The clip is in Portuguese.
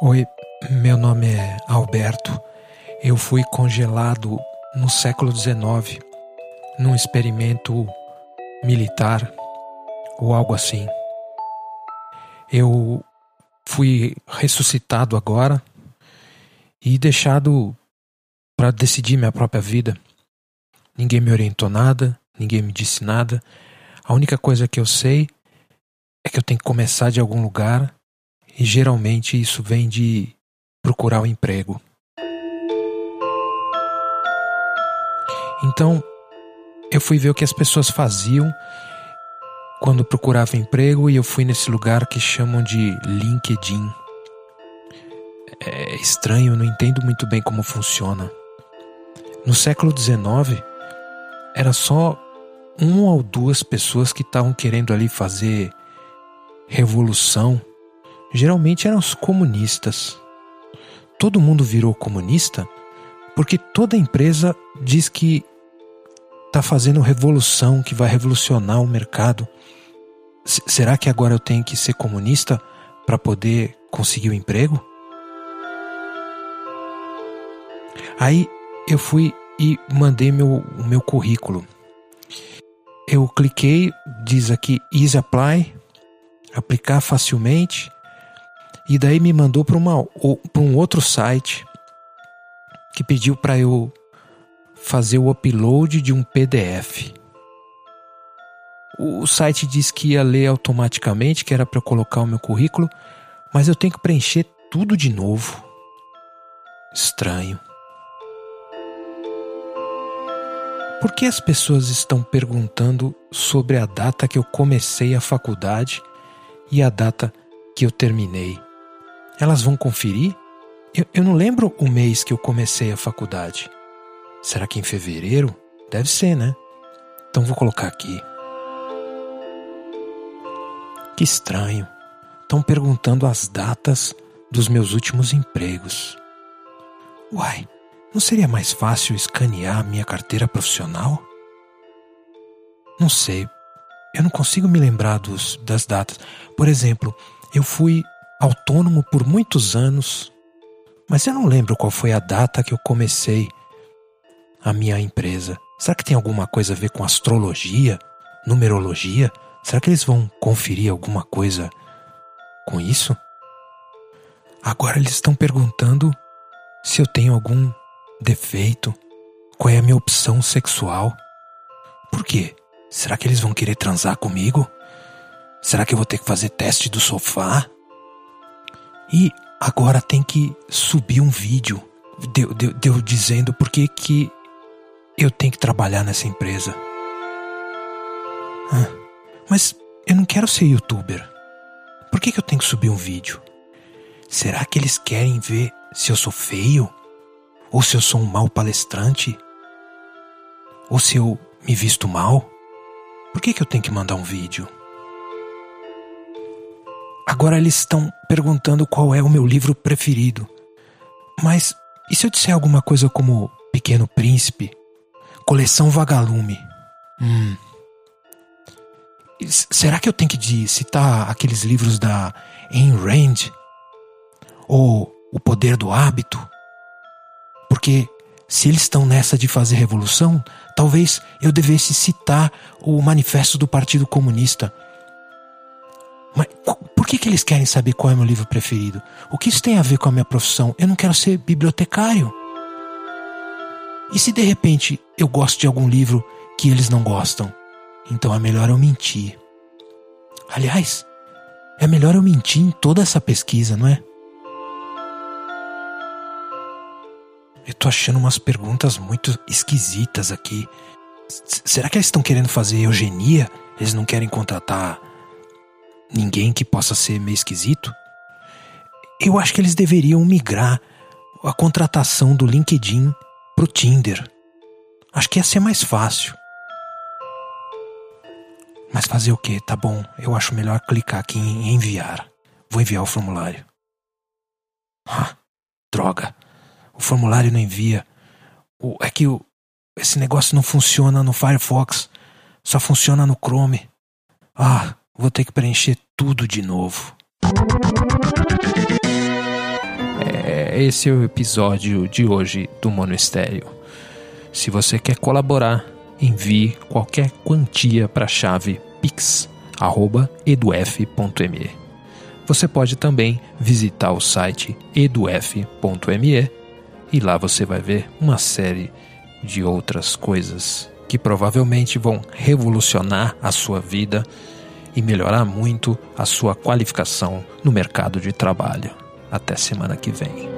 Oi, meu nome é Alberto. Eu fui congelado no século XIX num experimento militar ou algo assim. Eu fui ressuscitado agora e deixado para decidir minha própria vida. Ninguém me orientou nada, ninguém me disse nada. A única coisa que eu sei é que eu tenho que começar de algum lugar e geralmente isso vem de procurar um emprego. Então, eu fui ver o que as pessoas faziam quando procuravam emprego e eu fui nesse lugar que chamam de LinkedIn. É estranho, não entendo muito bem como funciona. No século XIX, era só uma ou duas pessoas que estavam querendo ali fazer revolução geralmente eram os comunistas. Todo mundo virou comunista porque toda empresa diz que está fazendo revolução, que vai revolucionar o mercado. S será que agora eu tenho que ser comunista para poder conseguir o um emprego? Aí eu fui e mandei meu, o meu currículo. Eu cliquei, diz aqui Easy Apply, aplicar facilmente. E daí me mandou para um outro site que pediu para eu fazer o upload de um PDF. O site disse que ia ler automaticamente, que era para colocar o meu currículo, mas eu tenho que preencher tudo de novo. Estranho. Por que as pessoas estão perguntando sobre a data que eu comecei a faculdade e a data que eu terminei? Elas vão conferir? Eu, eu não lembro o mês que eu comecei a faculdade. Será que em fevereiro? Deve ser, né? Então vou colocar aqui. Que estranho. Estão perguntando as datas dos meus últimos empregos. Uai, não seria mais fácil escanear minha carteira profissional? Não sei. Eu não consigo me lembrar dos, das datas. Por exemplo, eu fui autônomo por muitos anos, mas eu não lembro qual foi a data que eu comecei a minha empresa. Será que tem alguma coisa a ver com astrologia, numerologia? Será que eles vão conferir alguma coisa com isso? Agora eles estão perguntando se eu tenho algum defeito, qual é a minha opção sexual. Por quê? Será que eles vão querer transar comigo? Será que eu vou ter que fazer teste do sofá? E agora tem que subir um vídeo deu, deu, deu dizendo por que, que eu tenho que trabalhar nessa empresa. Ah, mas eu não quero ser youtuber. Por que, que eu tenho que subir um vídeo? Será que eles querem ver se eu sou feio? Ou se eu sou um mau palestrante? Ou se eu me visto mal? Por que, que eu tenho que mandar um vídeo? Agora eles estão perguntando qual é o meu livro preferido. Mas e se eu disser alguma coisa como Pequeno Príncipe, Coleção Vagalume? Hum. Será que eu tenho que citar aqueles livros da Ayn Rand? Ou O Poder do Hábito? Porque se eles estão nessa de fazer revolução, talvez eu devesse citar o Manifesto do Partido Comunista mas que, que eles querem saber qual é meu livro preferido? O que isso tem a ver com a minha profissão? Eu não quero ser bibliotecário. E se de repente eu gosto de algum livro que eles não gostam? Então é melhor eu mentir. Aliás, é melhor eu mentir em toda essa pesquisa, não é? Eu tô achando umas perguntas muito esquisitas aqui. S será que eles estão querendo fazer eugenia? Eles não querem contratar ninguém que possa ser meio esquisito, eu acho que eles deveriam migrar a contratação do LinkedIn pro Tinder. Acho que ia ser mais fácil. Mas fazer o que? Tá bom, eu acho melhor clicar aqui em enviar. Vou enviar o formulário. Ah, droga. O formulário não envia. O, é que o, esse negócio não funciona no Firefox. Só funciona no Chrome. Ah, Vou ter que preencher tudo de novo. esse é o episódio de hoje do Monistério. Se você quer colaborar, envie qualquer quantia para a chave pix@eduf.me. Você pode também visitar o site eduf.me e lá você vai ver uma série de outras coisas que provavelmente vão revolucionar a sua vida e melhorar muito a sua qualificação no mercado de trabalho. Até semana que vem.